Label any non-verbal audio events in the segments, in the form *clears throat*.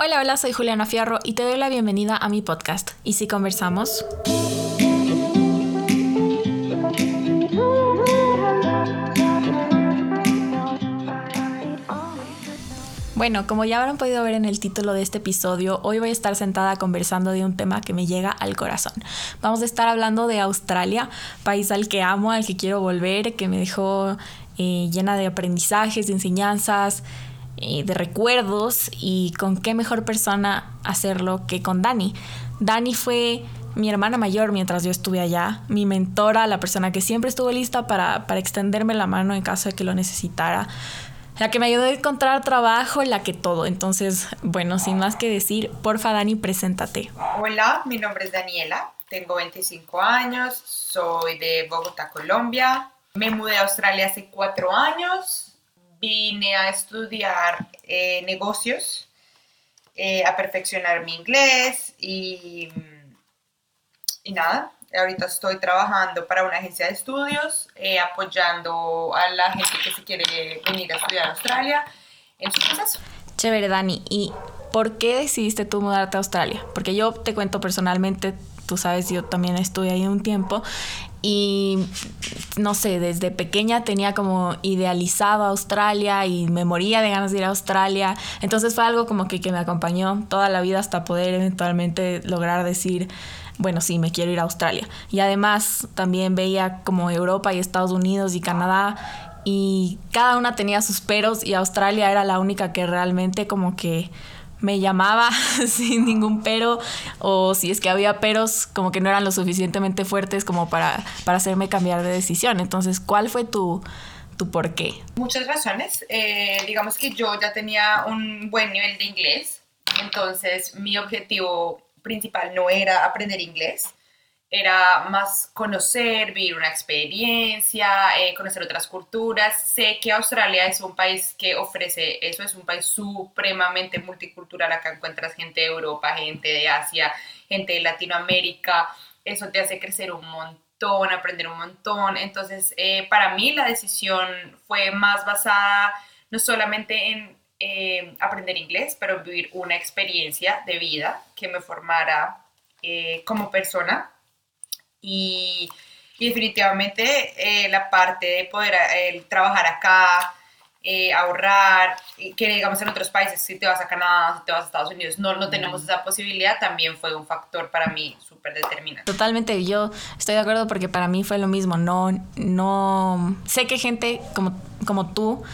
Hola, hola, soy Juliana Fierro y te doy la bienvenida a mi podcast. ¿Y si conversamos? Bueno, como ya habrán podido ver en el título de este episodio, hoy voy a estar sentada conversando de un tema que me llega al corazón. Vamos a estar hablando de Australia, país al que amo, al que quiero volver, que me dejó eh, llena de aprendizajes, de enseñanzas, eh, de recuerdos y con qué mejor persona hacerlo que con Dani. Dani fue mi hermana mayor mientras yo estuve allá, mi mentora, la persona que siempre estuvo lista para, para extenderme la mano en caso de que lo necesitara, la que me ayudó a encontrar trabajo, la que todo. Entonces, bueno, sin más que decir, porfa Dani, preséntate. Hola, mi nombre es Daniela, tengo 25 años, soy de Bogotá, Colombia. Me mudé a Australia hace cuatro años, vine a estudiar eh, negocios, eh, a perfeccionar mi inglés y, y nada, ahorita estoy trabajando para una agencia de estudios, eh, apoyando a la gente que se quiere venir a estudiar a Australia en su proceso. Chévere, Dani. ¿Y por qué decidiste tú mudarte a Australia? Porque yo te cuento personalmente, tú sabes, yo también estuve ahí un tiempo y no sé, desde pequeña tenía como idealizado Australia y me moría de ganas de ir a Australia. Entonces fue algo como que, que me acompañó toda la vida hasta poder eventualmente lograr decir, bueno, sí, me quiero ir a Australia. Y además también veía como Europa y Estados Unidos y Canadá y cada una tenía sus peros y Australia era la única que realmente como que me llamaba *laughs* sin ningún pero o si es que había peros como que no eran lo suficientemente fuertes como para, para hacerme cambiar de decisión. Entonces, ¿cuál fue tu, tu por qué? Muchas razones. Eh, digamos que yo ya tenía un buen nivel de inglés, entonces mi objetivo principal no era aprender inglés, era más conocer, vivir una experiencia, eh, conocer otras culturas. Sé que Australia es un país que ofrece eso, es un país supremamente multicultural. Acá encuentras gente de Europa, gente de Asia, gente de Latinoamérica. Eso te hace crecer un montón, aprender un montón. Entonces, eh, para mí la decisión fue más basada no solamente en eh, aprender inglés, pero vivir una experiencia de vida que me formara como persona y, definitivamente eh, la parte de poder eh, trabajar acá, eh, ahorrar, que digamos en otros países, si te vas a Canadá, si te vas a Estados Unidos, no, no tenemos esa posibilidad, también fue un factor para mí súper determinante. Totalmente, yo estoy de acuerdo porque para mí fue lo mismo, no, no, sé que gente como, como tú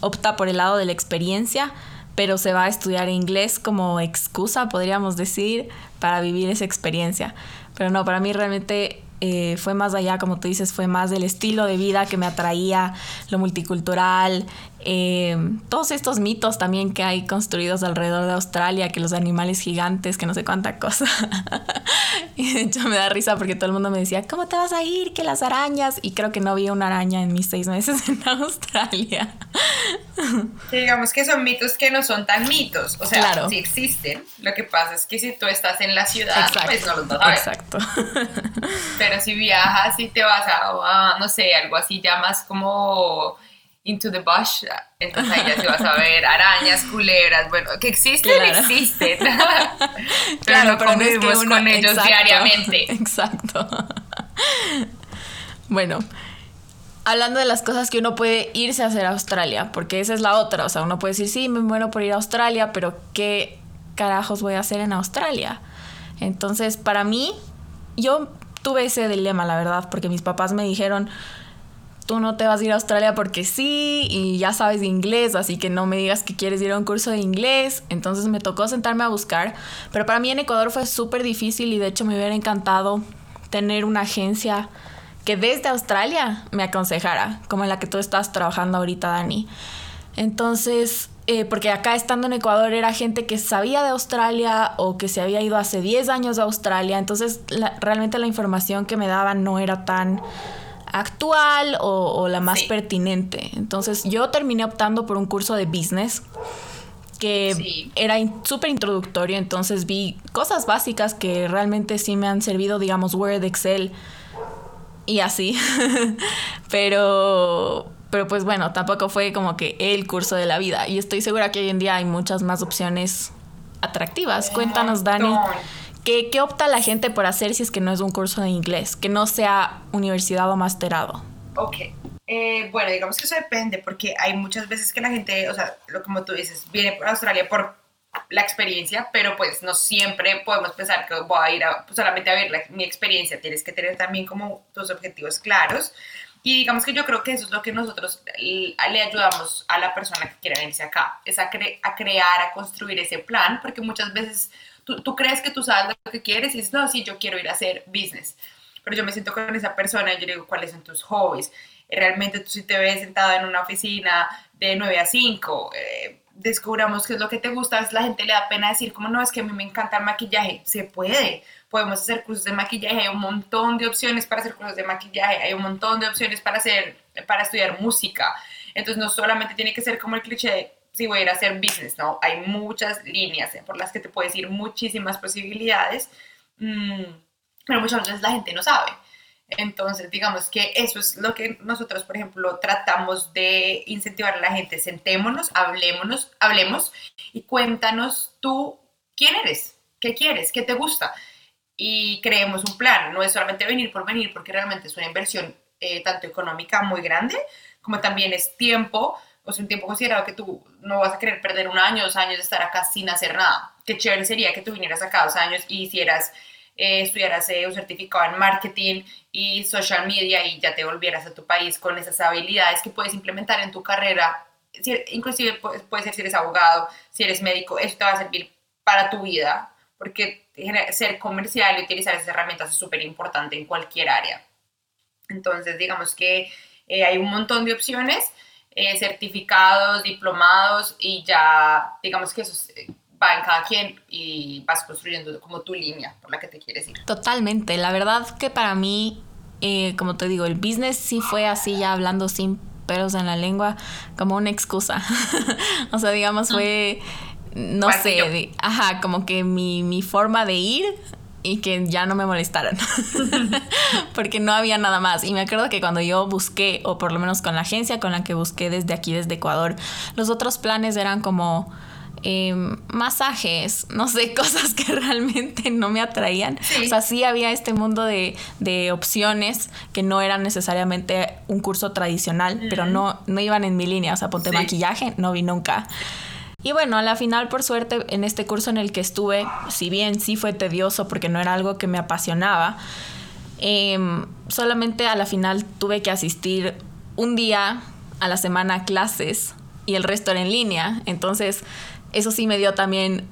opta por el lado de la experiencia, pero se va a estudiar inglés como excusa, podríamos decir, para vivir esa experiencia. Pero no, para mí realmente eh, fue más allá, como tú dices, fue más del estilo de vida que me atraía, lo multicultural, eh, todos estos mitos también que hay construidos alrededor de Australia, que los animales gigantes, que no sé cuánta cosa. *laughs* y de hecho me da risa porque todo el mundo me decía, ¿cómo te vas a ir? Que las arañas. Y creo que no vi una araña en mis seis meses *laughs* en Australia. digamos que son mitos que no son tan mitos. O sea, claro. sí existen. Lo que pasa es que si tú estás en la ciudad, pues no los vas a ver. Exacto. Pero si viajas y te vas a, no sé, algo así ya más como into the bush, entonces ahí ya se vas a ver arañas, culebras, bueno, que existen, existen. *laughs* pero claro, no pero no es que uno, con ellos diariamente. *laughs* Exacto. bueno, hablando de las cosas que uno puede irse a hacer a Australia, porque esa es la otra, o sea, uno puede decir, sí, me muero por ir a Australia, pero ¿qué carajos voy a hacer en Australia? Entonces, para mí, yo tuve ese dilema, la verdad, porque mis papás me dijeron, tú no te vas a ir a Australia porque sí y ya sabes de inglés, así que no me digas que quieres ir a un curso de inglés. Entonces me tocó sentarme a buscar, pero para mí en Ecuador fue súper difícil y de hecho me hubiera encantado tener una agencia que desde Australia me aconsejara, como en la que tú estás trabajando ahorita, Dani. Entonces, eh, porque acá estando en Ecuador era gente que sabía de Australia o que se había ido hace 10 años a Australia, entonces realmente la información que me daban no era tan actual o, la más pertinente. Entonces yo terminé optando por un curso de business que era súper introductorio, entonces vi cosas básicas que realmente sí me han servido, digamos, Word, Excel y así. *laughs* Pero pero pues bueno, tampoco fue como que el curso de la vida. Y estoy segura que hoy en día hay muchas más opciones atractivas. Cuéntanos, Dani. ¿Qué, ¿Qué opta la gente por hacer si es que no es un curso de inglés? Que no sea universidad o masterado. Ok. Eh, bueno, digamos que eso depende, porque hay muchas veces que la gente, o sea, lo, como tú dices, viene a Australia por la experiencia, pero pues no siempre podemos pensar que voy a ir a, pues, solamente a ver mi experiencia, tienes que tener también como tus objetivos claros. Y digamos que yo creo que eso es lo que nosotros le ayudamos a la persona que quiera venirse acá, es a, a crear, a construir ese plan, porque muchas veces tú, tú, crees que tú sabes lo que quieres y dices, no, sí, yo quiero ir a hacer business, pero yo me siento con esa persona y yo digo, ¿cuáles son tus hobbies? Realmente tú si te ves sentado en una oficina de 9 a 5, eh, descubramos qué es lo que te gusta, a la gente le da pena decir, como no, es que a mí me encanta el maquillaje, se puede, podemos hacer cursos de maquillaje, hay un montón de opciones para hacer cursos de maquillaje, hay un montón de opciones para hacer, para estudiar música, entonces no solamente tiene que ser como el cliché de, si voy a ir a hacer business, ¿no? Hay muchas líneas por las que te puedes ir, muchísimas posibilidades, mm, pero muchas veces la gente no sabe. Entonces, digamos que eso es lo que nosotros, por ejemplo, tratamos de incentivar a la gente. Sentémonos, hablémonos, hablemos y cuéntanos tú quién eres, qué quieres, qué te gusta. Y creemos un plan. No es solamente venir por venir, porque realmente es una inversión eh, tanto económica muy grande, como también es tiempo, o sea, un tiempo considerado que tú no vas a querer perder un año, dos años de estar acá sin hacer nada. Qué chévere sería que tú vinieras acá dos años y hicieras eh, estudiaras eh, un certificado en marketing y social media y ya te volvieras a tu país con esas habilidades que puedes implementar en tu carrera. inclusive puede ser si eres abogado, si eres médico, eso te va a servir para tu vida, porque ser comercial y utilizar esas herramientas es súper importante en cualquier área. Entonces, digamos que eh, hay un montón de opciones, eh, certificados, diplomados y ya, digamos que eso es va en cada quien y vas construyendo como tu línea por la que te quieres ir. Totalmente, la verdad que para mí, eh, como te digo, el business sí fue así ya hablando sin peros en la lengua, como una excusa. *laughs* o sea, digamos, fue, no sé, ajá, como que mi, mi forma de ir y que ya no me molestaran. *laughs* Porque no había nada más. Y me acuerdo que cuando yo busqué, o por lo menos con la agencia con la que busqué desde aquí, desde Ecuador, los otros planes eran como Em, masajes, no sé, *laughs* cosas que realmente no me atraían. O sea, sí había este mundo de, opciones que no eran necesariamente un curso tradicional, pero no, no iban en mi línea. O sea, ponte maquillaje, no vi nunca. Y bueno, a la final, por suerte, en este curso en el que estuve, si bien sí fue tedioso porque no era algo que me apasionaba, em, solamente a la final tuve que asistir un día a la semana a clases y el resto era en línea. Entonces, eso sí me dio también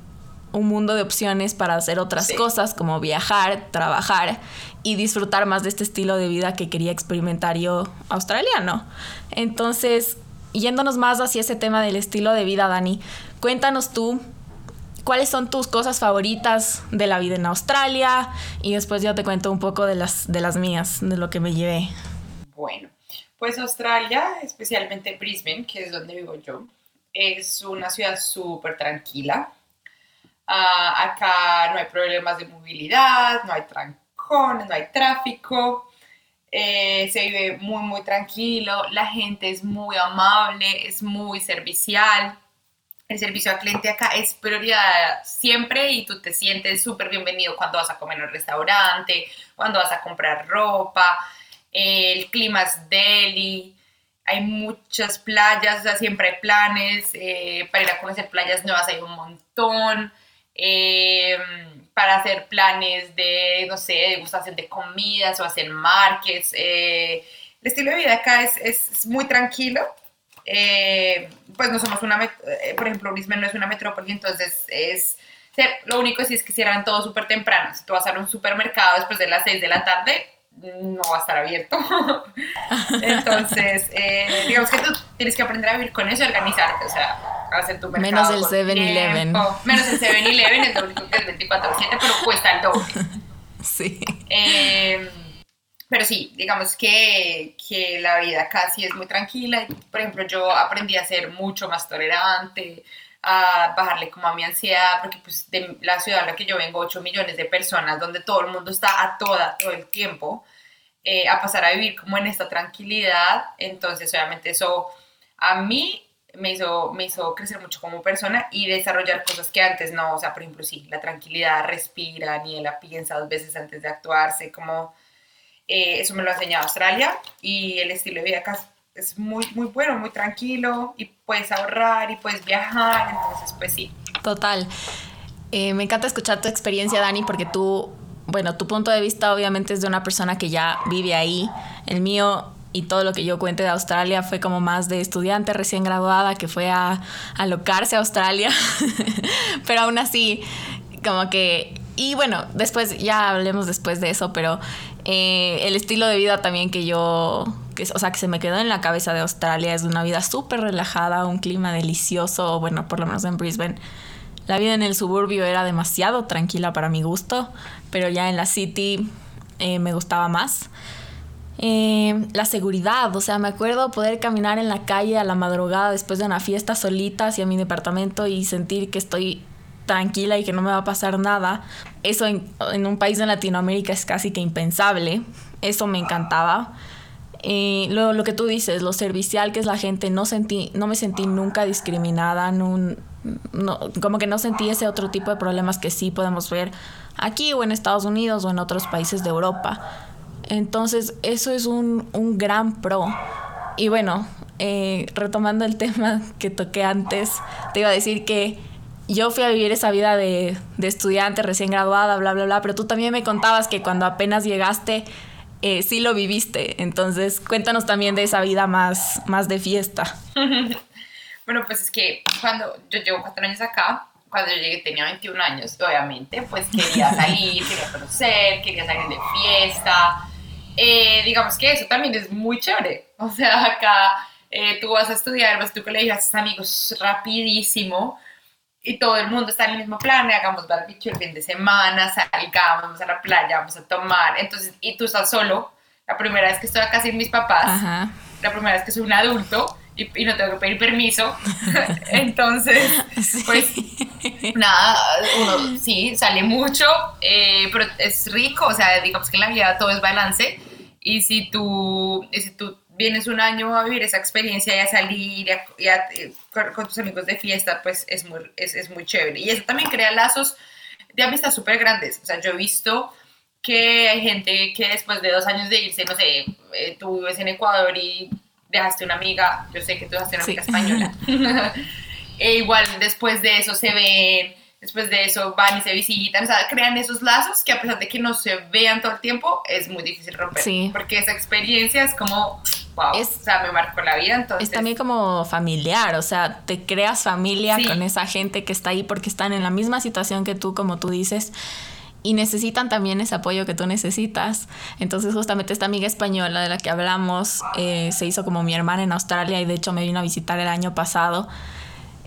un mundo de opciones para hacer otras cosas como viajar, trabajar y disfrutar más de este estilo de vida que quería experimentar yo australiano. Entonces, yéndonos más hacia ese tema del estilo de vida, Dani, cuéntanos tú cuáles son tus cosas favoritas de la vida en Australia y después yo te cuento un poco de las, de las mías, de lo que me llevé. Bueno, pues Australia, especialmente Brisbane, que es donde vivo yo, es una ciudad súper tranquila. Ah, acá no hay problemas de movilidad, no hay trancones, no hay tráfico. Eh, se vive muy, muy tranquilo. La gente es muy amable, es muy servicial. El servicio al cliente acá es prioridad siempre y tú te sientes súper bienvenido cuando vas a comer el restaurante, cuando vas a comprar ropa. el clima es deli hay muchas playas, o sea, siempre hay planes, eh, para ir a conocer playas nuevas hay un montón, eh, para hacer planes de, no sé, degustación de comidas o hacer markets. Eh, el estilo de vida acá es, es muy tranquilo, pues no somos una, por ejemplo, Brisbane no es una metrópoli, entonces es, lo único es, es que cierran todo súper temprano, si tú vas a un supermercado después de las 6 de la tarde, no va a estar abierto. *laughs* Entonces, eh, digamos que tú tienes que aprender a vivir con eso y organizarte, o sea, hacer tu mercado. Menos el 7-Eleven. Menos el 7-Eleven, es lo único que es 24-7, pero cuesta el doble. *laughs* Sí. Em, pero sí, digamos que, que, la vida casi es muy tranquila. Por ejemplo, yo aprendí a ser mucho más tolerante, a bajarle como a mi ansiedad, porque pues de la ciudad en la que yo vengo, 8 millones de personas, donde todo el mundo está a toda, todo el tiempo, eh, a pasar a vivir como en esta tranquilidad. Entonces, obviamente eso a mí me hizo, me hizo crecer mucho como persona y desarrollar cosas que antes no, o sea, por ejemplo, sí, la tranquilidad, respira, ni la piensa dos veces antes de actuarse, como eh, eso me lo ha enseñado Australia y el estilo de vida es muy, muy bueno, muy tranquilo y puedes ahorrar y puedes viajar, entonces pues sí. Total. Eh, me encanta escuchar tu experiencia, Dani, porque tú, bueno, tu punto de vista obviamente es de una persona que ya vive ahí. El mío y todo lo que yo cuente de Australia fue como más de estudiante recién graduada que fue a alocarse a Australia. *laughs* pero aún así, como que... Y bueno, después, ya hablemos después de eso, pero eh, el estilo de vida también que yo, o sea, que se me quedó en la cabeza de Australia es una vida súper relajada, un clima delicioso, bueno, por lo menos en Brisbane. La vida en el suburbio era demasiado tranquila para mi gusto, pero ya en la city eh, me gustaba más. Eh, la seguridad, o sea, me acuerdo poder caminar en la calle a la madrugada después de una fiesta solita hacia mi departamento y sentir que estoy tranquila y que no me va a pasar nada. Eso en, un país de Latinoamérica es casi que impensable. Eso me encantaba. Lo, lo, que tú dices, lo servicial que es la gente, no, sentí, no me sentí nunca discriminada, no, como que no sentí ese otro tipo de problemas que sí podemos ver aquí o en Estados Unidos o en otros países de Europa. Entonces, eso es un, un gran pro. Y bueno, eh, retomando el *laughs* tema que toqué antes, te iba a decir que yo fui a vivir esa vida de, estudiante recién graduada, bla, bla, bla, pero tú también me contabas que cuando apenas llegaste, eh, sí lo viviste. Entonces, cuéntanos también de esa vida más, más de fiesta. *laughs* bueno, pues es que cuando yo llevo cuatro años acá, cuando yo llegué tenía 21 años, obviamente, pues quería *laughs* salir, quería conocer, quería salir de fiesta. Eh, digamos que eso también es muy chévere. O sea, acá eh, tú vas a estudiar, vas a tu colegio, haces amigos rapidísimo y todo el mundo está en el mismo plan, hagamos barbecue el fin de semana, salgamos, vamos a la playa, vamos a tomar, entonces, y tú estás solo, la primera vez que estoy acá sin mis papás, la primera vez que soy un adulto y, no tengo que pedir permiso, *laughs* entonces, pues, nada, uno sí, sale mucho, eh, pero es rico, o sea, digamos que en la vida todo es balance, y si tú, y si tú vienes un año a vivir esa experiencia y a salir y, eh, con, tus amigos de fiesta, pues es muy, es, es muy chévere. Y eso también crea lazos de amistad súper grandes. O sea, yo he visto que hay gente que después de dos años de irse, no sé, eh, tú vives en Ecuador y dejaste una amiga, yo sé que tú dejaste una amiga española. *laughs* e igual después de eso se ven, después de eso van y se visitan, o sea, crean esos lazos que a pesar de que no se vean todo el tiempo, es muy difícil romper. Sí. Porque esa experiencia es como es, o sea, me marcó la vida. Entonces... Es también como familiar, o sea, te creas familia con esa gente que está ahí porque están en la misma situación que tú, como tú dices y necesitan también ese apoyo que tú necesitas. Entonces justamente esta amiga española de la que hablamos eh, se hizo como mi hermana en Australia y de hecho me vino a visitar el año pasado.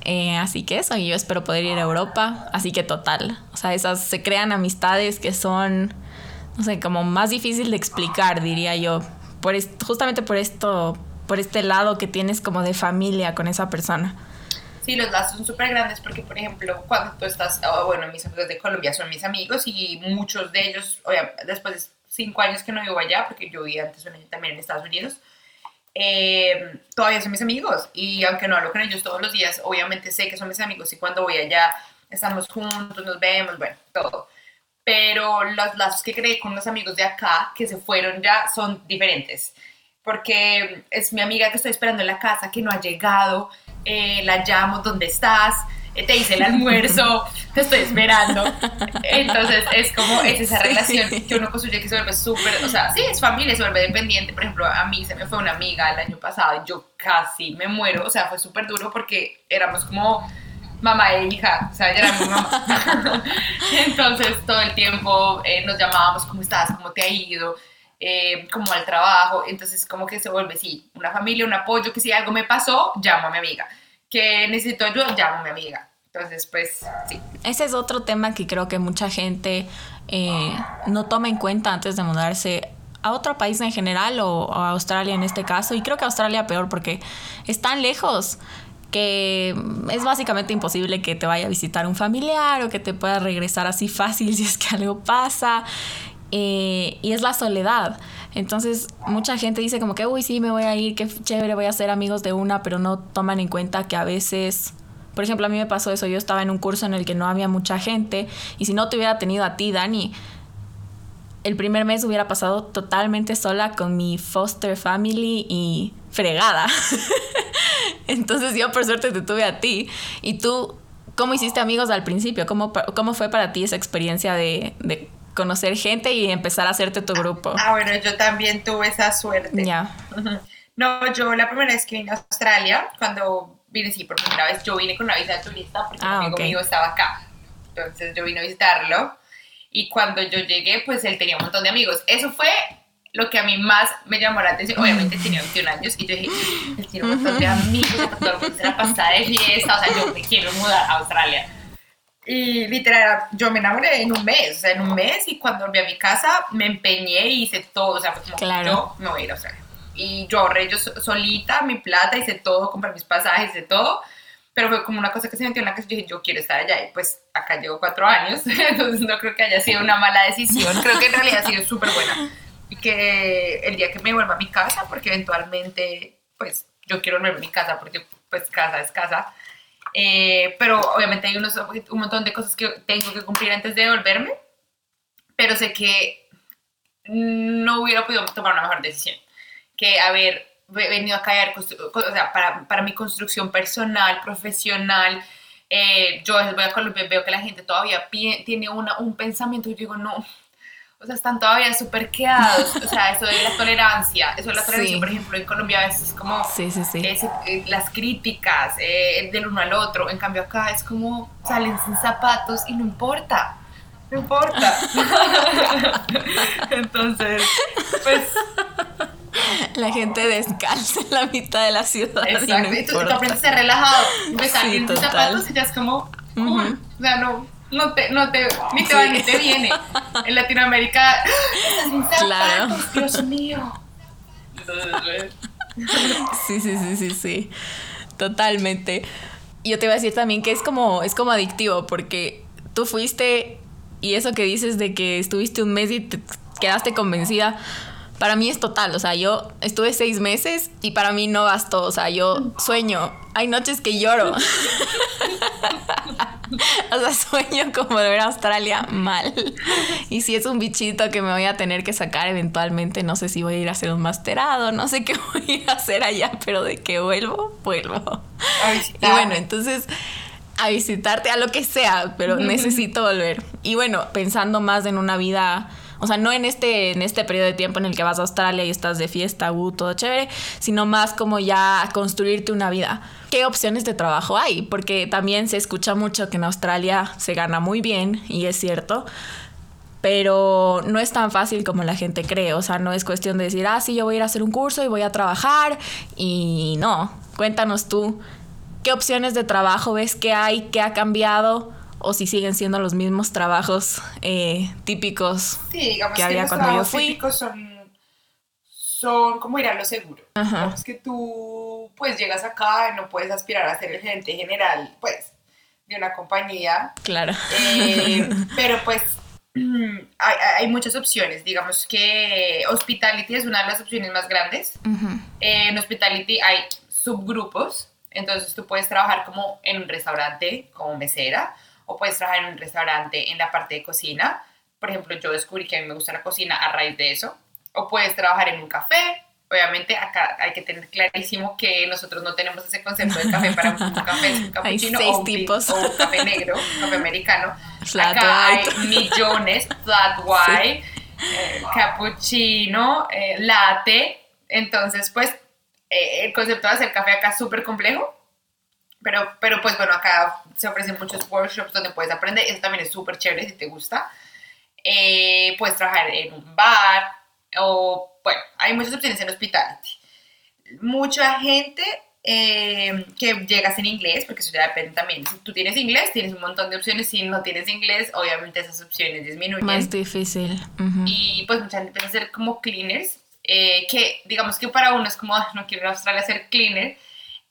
Eh, así que eso, y yo espero poder ir a Europa. Así que total, o sea, esas se crean amistades que son, no sé, como más difícil de explicar, diría yo por justamente por esto, por este lado que tienes como de familia con esa persona. Sí, los lazos son súper grandes porque, por ejemplo, cuando tú estás, oh, bueno, mis amigos de Colombia son mis amigos y muchos de ellos, después de cinco años que no vivo allá, porque yo vivía antes también en Estados Unidos, eh, todavía son mis amigos y aunque no hablo con ellos todos los días, obviamente sé que son mis amigos y cuando voy allá estamos juntos, nos vemos, bueno, todo pero los lazos que creé con los amigos de acá, que se fueron ya, son diferentes. Porque es mi amiga que estoy esperando en la casa, que no ha llegado, eh, la llamo, ¿dónde estás? Eh, te hice el *laughs* almuerzo, te estoy esperando. Entonces es como, es esa relación que uno construye que se vuelve súper, o sea, sí, es familia, se vuelve dependiente. Por ejemplo, a mí se me fue una amiga el año pasado y yo casi me muero, o sea, fue súper duro porque éramos como mamá e hija, o sea, ella era mi mamá. *laughs* Entonces todo el tiempo eh, nos llamábamos, ¿cómo estás? ¿Cómo te ha ido? Eh, como al trabajo, entonces como que se vuelve, sí, una familia, un apoyo, que si algo me pasó, llamo a mi amiga, que necesito ayuda, llamo a mi amiga. Entonces, pues, sí. Ese es otro tema que creo que mucha gente eh, no toma en cuenta antes de mudarse a otro país en general o a Australia en este caso. Y creo que Australia peor porque están lejos que es básicamente imposible que te vaya a visitar un familiar o que te pueda regresar así fácil *laughs* si es que algo pasa. eh, y es la soledad. Entonces, mucha gente dice como que, uy, sí, me voy a ir, qué chévere, voy a ser amigos de una, pero no toman en cuenta que a veces, por ejemplo, a mí me pasó eso, yo estaba en un curso en el que no había mucha gente, y si no te hubiera tenido a ti, Dani, el primer mes hubiera pasado totalmente sola con mi foster family y fregada. *laughs* Entonces yo por suerte te tuve a ti. ¿Y tú cómo hiciste amigos al principio? ¿Cómo, cómo fue para ti esa experiencia de, de conocer gente y empezar a hacerte tu grupo? Ah, bueno, yo también tuve esa suerte. Ya. No, yo la primera vez que vine a Australia, cuando vine, sí, por primera vez, yo vine con una visa de turista porque ah, mi amigo estaba acá. Entonces yo vine a visitarlo y cuando yo llegué, pues él tenía un montón de amigos. Eso fue lo que a mí más me llamó la atención. Obviamente tenía 21 años y yo dije, tiene un montón de amigos, todo el mundo se la pasada de fiesta, o sea, yo me quiero mudar a Australia. Y literal, yo me enamoré en un mes, o sea, en un mes, y cuando volví a mi casa me empeñé y hice todo, o sea, fue como, claro. yo me voy a ir a Australia. Y yo ahorré yo solita mi plata, hice todo, compré mis pasajes, hice todo pero fue como una cosa que se metió en la que yo dije, yo quiero estar allá, y pues acá llevo cuatro años, *laughs* entonces no creo que haya sido una mala decisión, creo que en realidad ha sido súper buena, y que el día que me vuelva a mi casa, porque eventualmente, pues yo quiero volver a mi casa, porque pues casa es casa, eh, pero obviamente hay unos, un montón de cosas que tengo que cumplir antes de volverme, pero sé que no hubiera podido tomar una mejor decisión, que haber venido a caer, o sea, para, para mi construcción personal, profesional. Eh, yo voy a Colombia veo que la gente todavía tiene una, un pensamiento y digo, no, o sea, están todavía súper quedados. O sea, eso de la *laughs* tolerancia, eso de la tolerancia, por ejemplo, en Colombia a veces es como sí, sí, sí. Eh, las críticas eh, del uno al otro. En cambio, acá es como salen sin zapatos y no importa. No importa. *laughs* Entonces, pues la gente descalza en la mitad de la ciudad. Exacto. Y, tú, aprendes a ser relajado. Ves a alguien sin zapatos y ya es como, cool. O sea, no, no te, no te, ni te va ni te viene. En Latinoamérica, zapatos, claro. Dios mío. Sí, sí, sí, sí, sí. Totalmente. Yo te iba a decir también que es como, es como adictivo porque tú fuiste y eso que dices de que estuviste un mes y te quedaste convencida para mí es total, o sea, yo estuve seis meses y para mí no bastó, o sea, yo sueño, hay noches que lloro. *laughs* o sea, sueño como de ver a Australia mal. Y si es un bichito que me voy a tener que sacar eventualmente, no sé si voy a ir a hacer un masterado, no sé qué *laughs* voy a ir a hacer allá, pero de que vuelvo, vuelvo. Y bueno, entonces a visitarte, a lo que sea, pero necesito volver. Y bueno, pensando más en una vida o sea, no en este, en este periodo de tiempo en el que vas a Australia y estás de fiesta, uh, todo chévere, sino más como ya construirte una vida. ¿Qué opciones de trabajo hay? Porque también se escucha mucho que en Australia se gana muy bien, y es cierto, pero no es tan fácil como la gente cree. O sea, no es cuestión de decir, ah, sí, yo voy a ir a hacer un curso y voy a trabajar. Y no, cuéntanos tú, ¿qué opciones de trabajo ves que hay? ¿Qué ha cambiado? O si siguen siendo los mismos trabajos eh, típicos sí, que, había cuando yo fui. Típicos son, son como ir a lo seguro. Es que tú pues llegas acá y no puedes aspirar a ser el gerente general pues de una compañía. Claro. Eh, *laughs* pero pues *clears throat* hay, hay, muchas opciones. Digamos que Hospitality es una de las opciones más grandes. Eh, en Hospitality hay subgrupos. Entonces tú puedes trabajar como en un restaurante, como mesera, o puedes trabajar en un restaurante en la parte de cocina. Por ejemplo, yo descubrí que a mí me gusta la cocina a raíz de eso. O puedes trabajar en un café. Obviamente acá hay que tener clarísimo que nosotros no tenemos ese concepto de café para un *laughs* café, un cappuccino o un, tipos. o un café negro, un café americano. *laughs* acá hay *laughs* millones, flat white, eh, cappuccino, eh, latte. Entonces, pues, eh, el concepto de hacer café acá es súper complejo pero, pero pues bueno, acá se ofrecen muchos workshops donde puedes aprender, eso también es súper chévere si te gusta. Eh, puedes trabajar en un bar o, bueno, hay muchas opciones en hospitality. Mucha gente eh, que llegas en inglés, porque eso ya depende también. Si tú tienes inglés, tienes un montón de opciones. Si no tienes inglés, obviamente esas opciones disminuyen. Más difícil. Y pues mucha gente empieza a ser como cleaners, eh, que digamos que para uno es como, ah, no quiero ir a Australia a ser cleaner,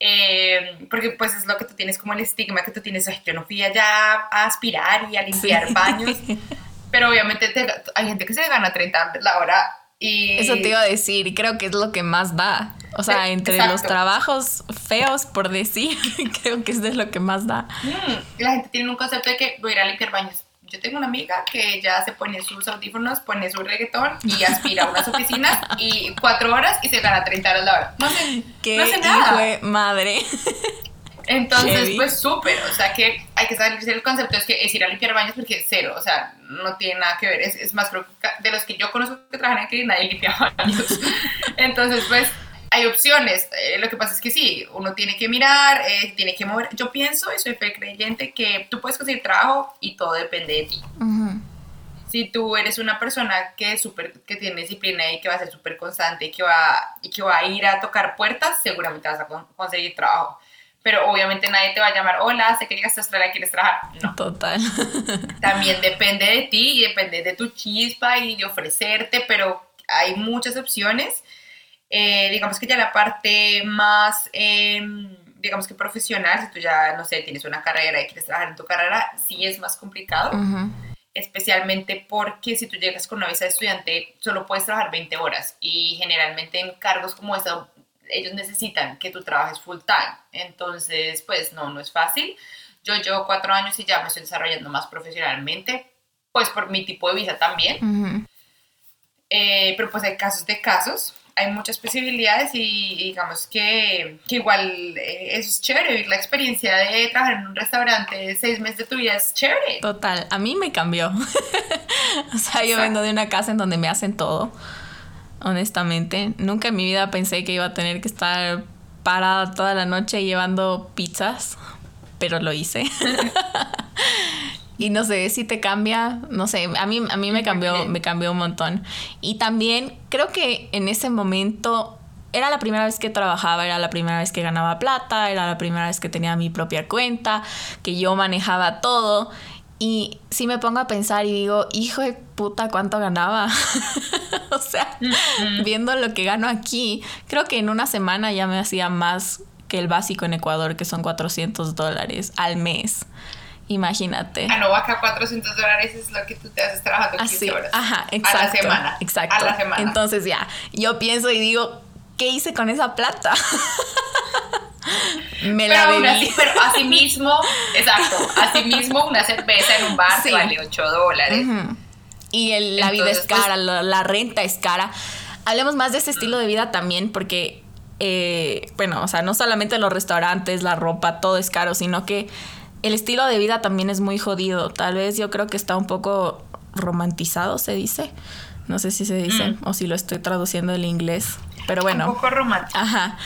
eh, porque pues es lo que tú tienes como el estigma que tú tienes, yo no fui allá a aspirar y a limpiar baños. *laughs* pero obviamente hay gente que se gana 30 la hora y... Eso te iba a decir, y creo que es lo que más da. O sea, entre los trabajos feos, por decir, *laughs* creo que es de lo que más da. Mm, la gente tiene un concepto de que voy a ir a limpiar baños. Yo tengo una amiga que ya se pone sus audífonos, pone su reggaetón y aspira a unas oficinas y cuatro horas y se gana 30 horas la hora. No sé, *laughs* ¿Qué no nada. madre. Entonces, pues súper, o sea que hay que saber el concepto es que es ir a limpiar baños porque es cero, o sea, no tiene nada que ver, es, es más, creo que de los que yo conozco que trabajan aquí, nadie limpia baños. *laughs* Entonces, pues hay opciones, eh, lo que pasa es que sí, uno tiene que mirar, eh, tiene que mover, yo pienso y soy fe creyente que tú puedes conseguir trabajo y todo depende de ti. Si tú eres una persona que, super, que tiene disciplina y que va a ser súper constante y que, va, y que va a ir a tocar puertas, seguramente vas a conseguir trabajo pero obviamente nadie te va a llamar, hola, sé que llegaste a Australia, ¿quieres trabajar? No. Total. *laughs* También depende de ti y depende de tu chispa y de ofrecerte, pero hay muchas opciones. Eh, digamos que ya la parte más, em, digamos que profesional, si tú ya, no sé, tienes una carrera y quieres trabajar en tu carrera, sí es más complicado. Especialmente porque si tú llegas con una visa de estudiante, solo puedes trabajar 20 horas y generalmente en cargos como esta ellos necesitan que tú trabajes full time. Entonces, pues no, no es fácil. Yo llevo cuatro años y ya me estoy desarrollando más profesionalmente, pues por mi tipo de visa también. Eh, pero pues hay casos de casos, hay muchas posibilidades y, digamos que, que igual eh, eso es chévere, la experiencia de trabajar en un restaurante seis meses de tu vida es chévere. Total, a mí me cambió. *laughs* o sea, yo vengo de una casa en donde me hacen todo honestamente. Nunca en mi vida pensé que iba a tener que estar parada toda la noche llevando pizzas, pero lo hice. *laughs* y no sé si te cambia, no sé, a mí, a mí me cambió, me cambió un montón. Y también creo que en ese momento era la primera vez que trabajaba, era la primera vez que ganaba plata, era la primera vez que tenía mi propia cuenta, que yo manejaba todo. Y si me pongo a pensar y digo, hijo de puta, ¿cuánto ganaba? *laughs* o sea, viendo lo que gano aquí, creo que en una semana ya me hacía más que el básico en Ecuador, que son 400 dólares al mes. Imagínate. Ah, no, acá 400 dólares es lo que tú te haces trabajando 15 horas. Ajá, exacto. A la semana. Exacto. A la semana. Entonces ya, yo pienso y digo, ¿qué hice con esa plata? *laughs* Me la bebí. pero así mismo, exacto, así mismo una cerveza en un bar vale 8 dólares. Y la vida es pues, cara, la, renta es cara. Hablemos más de ese estilo de vida también, porque, eh, bueno, o sea, no solamente los restaurantes, la ropa, todo es caro, sino que el estilo de vida también es muy jodido. Tal vez yo creo que está un poco romantizado, se dice. No sé si se dice mm. o si lo estoy traduciendo del inglés. Pero bueno. Un poco romántico. Ajá.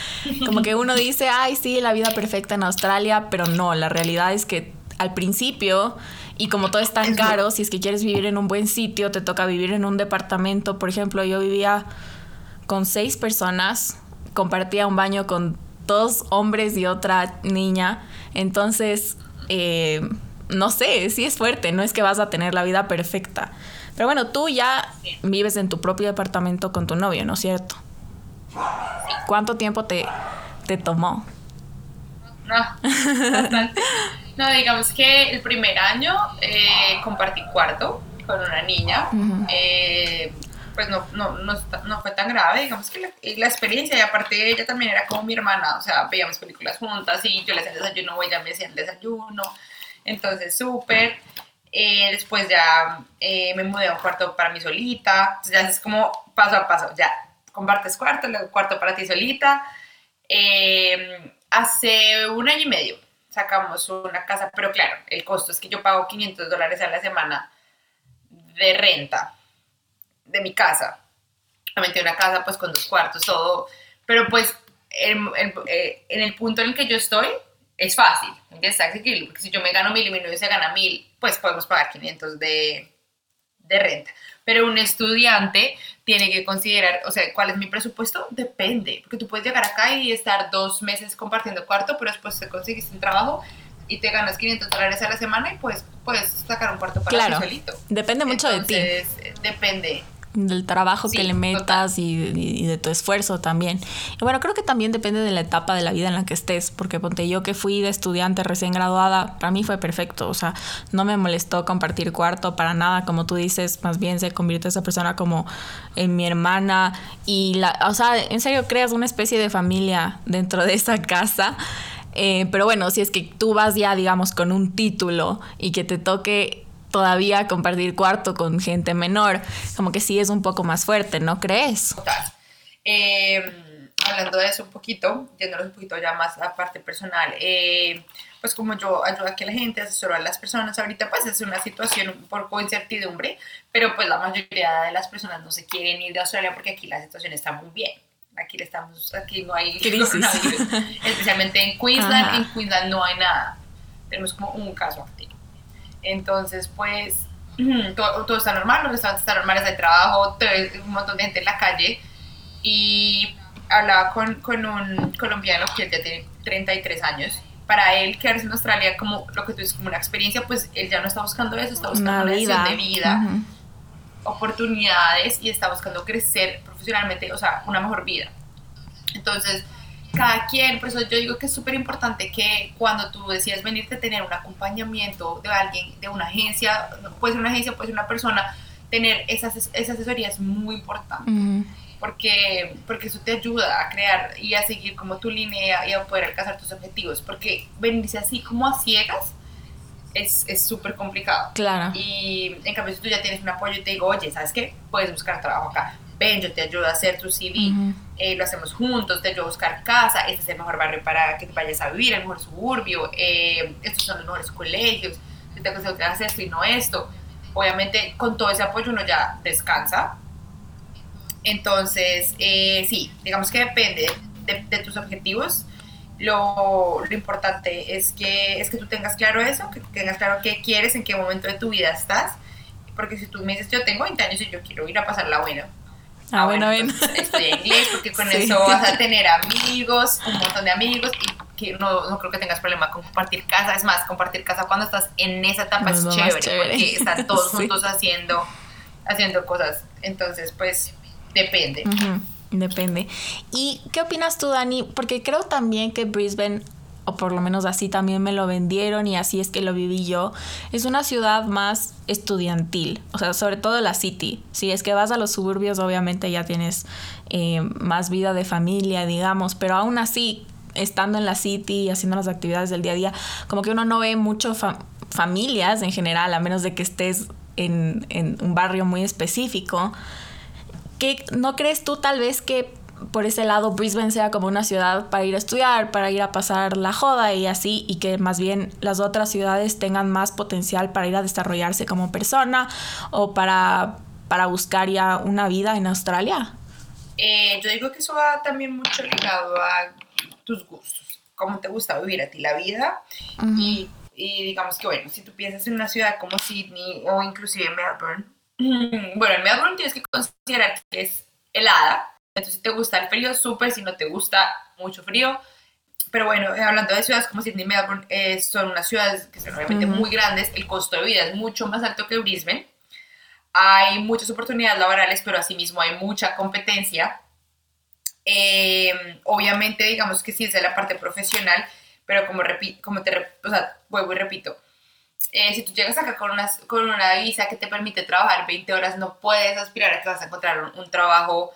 Como que uno dice, ay, sí, la vida perfecta en Australia, pero no, la realidad es que al principio, y como todo es tan caro, si es que quieres vivir en un buen sitio, te toca vivir en un departamento. Por ejemplo, yo vivía con seis personas, compartía un baño con dos hombres y otra niña. Entonces, eh, no sé, sí es fuerte, no es que vas a tener la vida perfecta. Pero bueno, tú ya vives en tu propio departamento con tu novio, ¿no es cierto? ¿Cuánto tiempo te, te tomó? No, bastante. No, digamos que el primer año eh, compartí cuarto con una niña. Eh, pues no, no, no, fue tan grave, digamos que la, la, experiencia, y aparte ella también era como mi hermana, o sea, veíamos películas juntas y yo le hacía el desayuno ella me hacía el desayuno, entonces súper. Eh, después ya me mudé a un cuarto para mí solita, ya es como paso a paso, ya compartes cuarto, luego cuarto para ti solita. Eh, hace un año y medio sacamos una casa, pero claro, el costo es que yo pago 500 dólares a la semana de renta de mi casa. Obviamente una casa pues con dos cuartos, todo, pero pues en, eh, el punto en el que yo estoy es fácil, está accesible, porque si yo me gano mil y mi novio se gana mil, pues podemos pagar 500 de, de renta. Pero un estudiante tiene que considerar, o sea, ¿cuál es mi presupuesto? Depende, porque tú puedes llegar acá y estar dos meses compartiendo cuarto, pero después te conseguiste un trabajo y te ganas 500 dólares a la semana y pues puedes sacar un cuarto para claro, solito. Depende mucho de ti. Depende. Del trabajo que le metas y, de tu esfuerzo también. Y bueno, creo que también depende de la etapa de la vida en la que estés, porque ponte yo que fui de estudiante recién graduada, para mí fue perfecto, o sea, no me molestó compartir cuarto para nada, como tú dices, más bien se convierte esa persona como en mi hermana y la, o sea, en serio creas una especie de familia dentro de esa casa. Eh, pero bueno, si es que tú vas ya, digamos, con un título y que te toque todavía compartir cuarto con gente menor, como que sí es un poco más fuerte, ¿no crees? Total. Em, hablando de eso un poquito, yéndonos un poquito ya más a parte personal, eh, pues como yo ayudo a que la gente, asesoro a las personas, ahorita pues es una situación un poco incertidumbre, pero pues la mayoría de las personas no se quieren ir de Australia porque aquí la situación está muy bien. Aquí estamos, aquí no hay crisis, *laughs* especialmente en Queensland, en Queensland no hay nada. Tenemos como un caso activo. Entonces, pues, todo, está normal, los restaurantes están normales de trabajo, un montón de gente en la calle. Y hablaba con, con un colombiano que ya tiene 33 años. Para él, quedarse en Australia como lo que tú dices, como una experiencia, pues él ya no está buscando eso, está buscando una, vida. de vida, oportunidades y está buscando crecer profesionalmente, o sea, una mejor vida. Entonces, cada quien, por eso yo digo que es súper importante que cuando tú decides venirte tener un acompañamiento de alguien, de una agencia, puede ser una agencia, puede ser una persona, tener esas, esa asesoría es muy importante. Porque, porque eso te ayuda a crear y a seguir como tu línea y a poder alcanzar tus objetivos. Porque venirse así como a ciegas es súper complicado. Claro. Y en cambio, si tú ya tienes un apoyo y te digo, oye, ¿sabes qué? Puedes buscar trabajo acá ven, yo te ayudo a hacer tu CV, eh, lo hacemos juntos, te ayudo a buscar casa, este es el mejor barrio para que te vayas a vivir, el mejor suburbio, eh, estos son los mejores colegios, yo te aconsejo que hagas esto y no esto. Obviamente con todo ese apoyo uno ya descansa. Entonces, eh, sí, digamos que depende de, tus objetivos. Lo, lo, importante es que, es que tú tengas claro eso, que tengas claro qué quieres, en qué momento de tu vida estás. Porque si tú me dices, yo tengo 20 años y yo quiero ir a pasar la buena, Ah, bueno, bien. Estudia inglés porque con *laughs* eso vas a tener amigos, un montón de amigos y que no, no, creo que tengas problema con compartir casa. Es más, compartir casa cuando estás en esa etapa es chévere, porque están *laughs* todos juntos haciendo, haciendo cosas. Entonces, pues, depende. Depende. ¿Y qué opinas tú, Dani? Porque creo también que Brisbane o por lo menos así también me lo vendieron y así es que lo viví yo, es una ciudad más estudiantil, o sea, sobre todo la city. Si es que vas a los suburbios, obviamente ya tienes eh, más vida de familia, digamos, pero aún así, estando en la city y haciendo las actividades del día a día, como que uno no ve mucho familias en general, a menos de que estés en, en un barrio muy específico. ¿Qué, ¿No crees tú tal vez que por ese lado Brisbane sea como una ciudad para ir a estudiar, para ir a pasar la joda y así, y que más bien las otras ciudades tengan más potencial para ir a desarrollarse como persona o para, para buscar ya una vida en Australia? Eh, yo digo que eso va también mucho ligado a tus gustos, cómo te gusta vivir a ti la vida y, y, digamos que bueno, si tú piensas en una ciudad como Sydney o inclusive Melbourne, *clears throat* bueno, en Melbourne tienes que considerar que es helada, entonces, si te gusta el frío, súper. Si no te gusta mucho frío. Pero bueno, eh, hablando de ciudades como Sydney y Melbourne, eh, son unas ciudades que son obviamente muy grandes. El costo de vida es mucho más alto que Brisbane. Hay muchas oportunidades laborales, pero asimismo hay mucha competencia. Eh, obviamente, digamos que sí es de la parte profesional, pero como, como te o sea, vuelvo y repito, si tú llegas acá con una, con una visa que te permite trabajar 20 horas, no puedes aspirar a que vas a encontrar un, un trabajo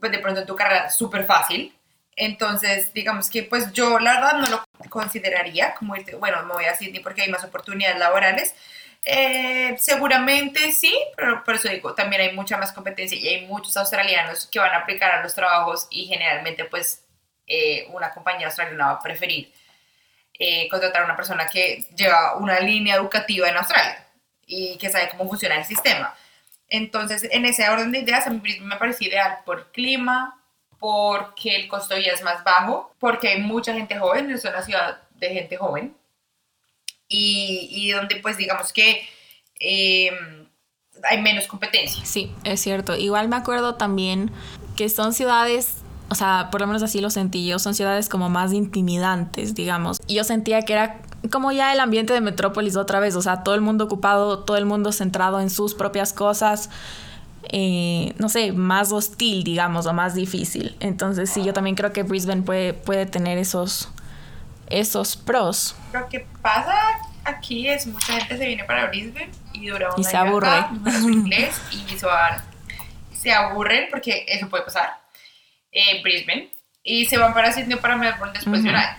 pues de pronto en tu carrera súper fácil. Entonces, digamos que pues yo la verdad no lo consideraría como bueno, me voy a Sydney porque hay más oportunidades laborales. Eh, seguramente sí, pero por eso digo, también hay mucha más competencia y hay muchos australianos que van a aplicar a los trabajos y generalmente pues eh, una compañía australiana va a preferir eh, contratar a una persona que lleva una línea educativa en Australia y que sabe cómo funciona el sistema. Entonces, en ese orden de ideas, a mí me parece ideal por clima, porque el costo de vida es más bajo, porque hay mucha gente joven, es una ciudad de gente joven, y, donde pues digamos que em, hay menos competencia. Sí, es cierto. Igual me acuerdo también que son ciudades o sea, por lo menos así lo sentí yo, son ciudades como más intimidantes, digamos. Y yo sentía que era como ya el ambiente de Metrópolis otra vez, o sea, todo el mundo ocupado, todo el mundo centrado en sus propias cosas. eh, no sé, más hostil, digamos, o más difícil. Entonces sí, yo también creo que Brisbane puede, puede tener esos, esos pros. Lo que pasa aquí es mucha gente se viene para Brisbane y dura un y se aburre. Acá, *laughs* inglés y se, van, se aburren porque eso puede pasar en Brisbane y se van para Sydney para Melbourne después de un año.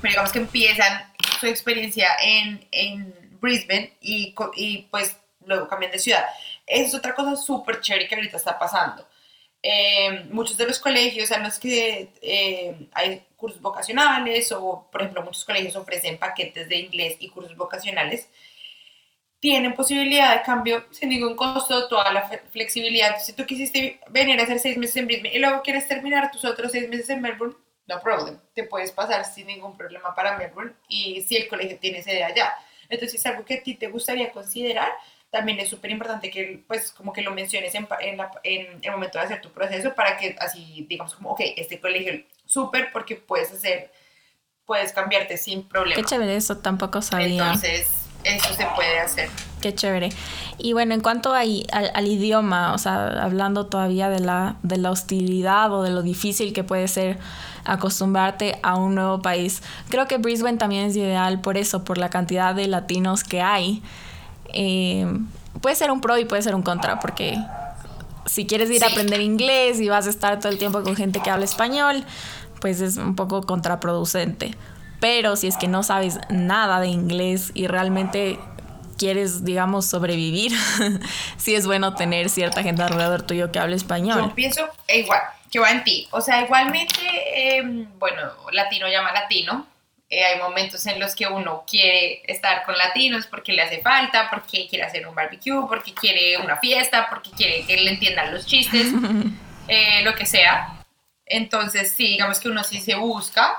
Pero digamos que empiezan su experiencia en, en Brisbane y, y pues luego cambian de ciudad. Esa es otra cosa súper chévere que ahorita está pasando. Eh, muchos de los colegios en los que eh, hay cursos vocacionales o, por ejemplo, muchos colegios ofrecen paquetes de inglés y cursos vocacionales, tienen posibilidad de cambio sin ningún costo, toda la flexibilidad. Si tú quisiste venir a hacer seis meses en Brisbane y luego quieres terminar tus otros seis meses en Melbourne, no problem, te puedes pasar sin ningún problema para Melbourne y si el colegio tiene sede allá. Entonces, es algo que a ti te gustaría considerar, también es súper importante que, pues, como que lo menciones en, en, en, el momento de hacer tu proceso para que así, digamos, como, ok, este colegio súper porque puedes hacer, puedes cambiarte sin problema. Qué chévere, eso tampoco sabía. Entonces, eso se puede hacer. Qué chévere. Y bueno, en cuanto a, al, al, idioma, o sea, hablando todavía de la, de la hostilidad o de lo difícil que puede ser acostumbrarte a un nuevo país, creo que Brisbane también es ideal por eso, por la cantidad de latinos que hay. Eh, puede ser un pro y puede ser un contra, porque si quieres ir a aprender inglés y vas a estar todo el tiempo con gente que habla español, pues es un poco contraproducente. Pero si es que no sabes nada de inglés y realmente quieres, digamos, sobrevivir, *laughs* sí es bueno tener cierta gente alrededor tuyo que hable español. Yo pienso igual, que va en ti. O sea, igualmente, eh, bueno, latino llama latino, eh, hay momentos en los que uno quiere estar con latinos porque le hace falta, porque quiere hacer un barbecue, porque quiere una fiesta, porque quiere que le entiendan los chistes, *laughs* eh, lo que sea. Entonces, sí, digamos que uno sí se busca,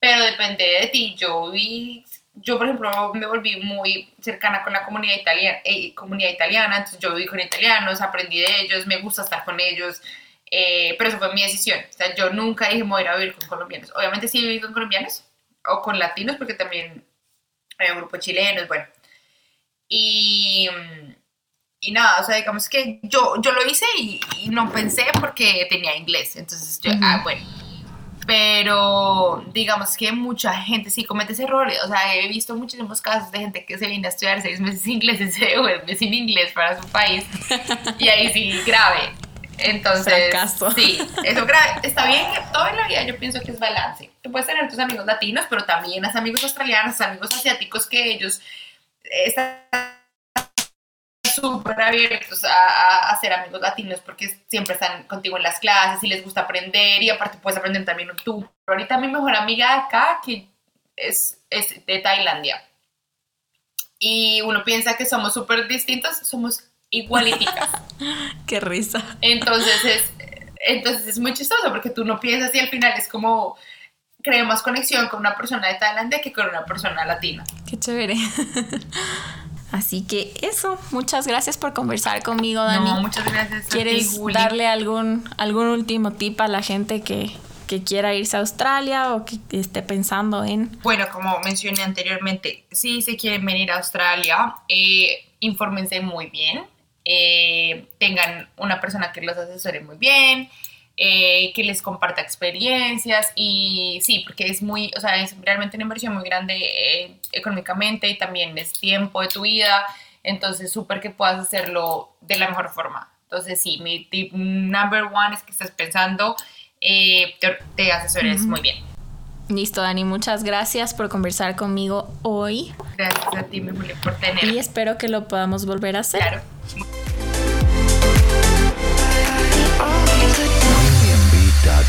pero depende de ti. Yo vi, yo por ejemplo me volví muy cercana con la comunidad italiana, eh, comunidad italiana entonces yo viví con italianos, aprendí de ellos, me gusta estar con ellos. pero eso fue mi decisión. O sea, yo nunca dije, me voy a vivir con colombianos. Obviamente sí viví con colombianos, o con latinos, porque también hay un grupo chileno, bueno. Y, y nada, o sea, digamos que yo, yo lo hice y, no pensé porque tenía inglés, entonces yo, ah, bueno. Pero digamos que mucha gente sí comete ese error, o sea, he visto muchísimos casos de gente que se viene a estudiar seis meses inglés y se devuelve sin inglés para su país, y ahí sí, grave. Entonces, sí, eso está bien que toda la vida yo pienso que es balance. Tú puedes tener tus amigos latinos, pero también has amigos australianos, amigos asiáticos que ellos están súper abiertos a, a, ser amigos latinos porque siempre están contigo en las clases y les gusta aprender y aparte puedes aprender también tú. Ahorita mi mejor amiga acá que es, es de Tailandia y uno piensa que somos súper distintos, somos igualiticas. *laughs* Qué risa. Entonces es, entonces es muy chistoso porque tú no piensas y al final es como creo más conexión con una persona de Tailandia que con una persona latina. Qué chévere. *laughs* Así que eso, muchas gracias por conversar conmigo, Dani. No, muchas gracias. ¿Quieres darle algún, algún último tip a la gente que, que quiera irse a Australia o que esté pensando en... Bueno, como mencioné anteriormente, si se quieren venir a Australia, eh, infórmense muy bien eh, tengan una persona que los asesore muy bien, eh, que les comparta experiencias y sí, porque es muy, o sea, es realmente una inversión muy grande eh, económicamente y también es tiempo de tu vida, entonces súper que puedas hacerlo de la mejor forma. Entonces sí, mi tip number one es que estés pensando, te, asesores muy bien. Listo, Dani, muchas gracias por conversar conmigo hoy. Gracias a ti, Mimuli, por tener. Y espero que lo podamos volver a hacer. Claro.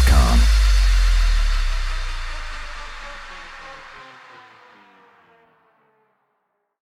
Podcast.com.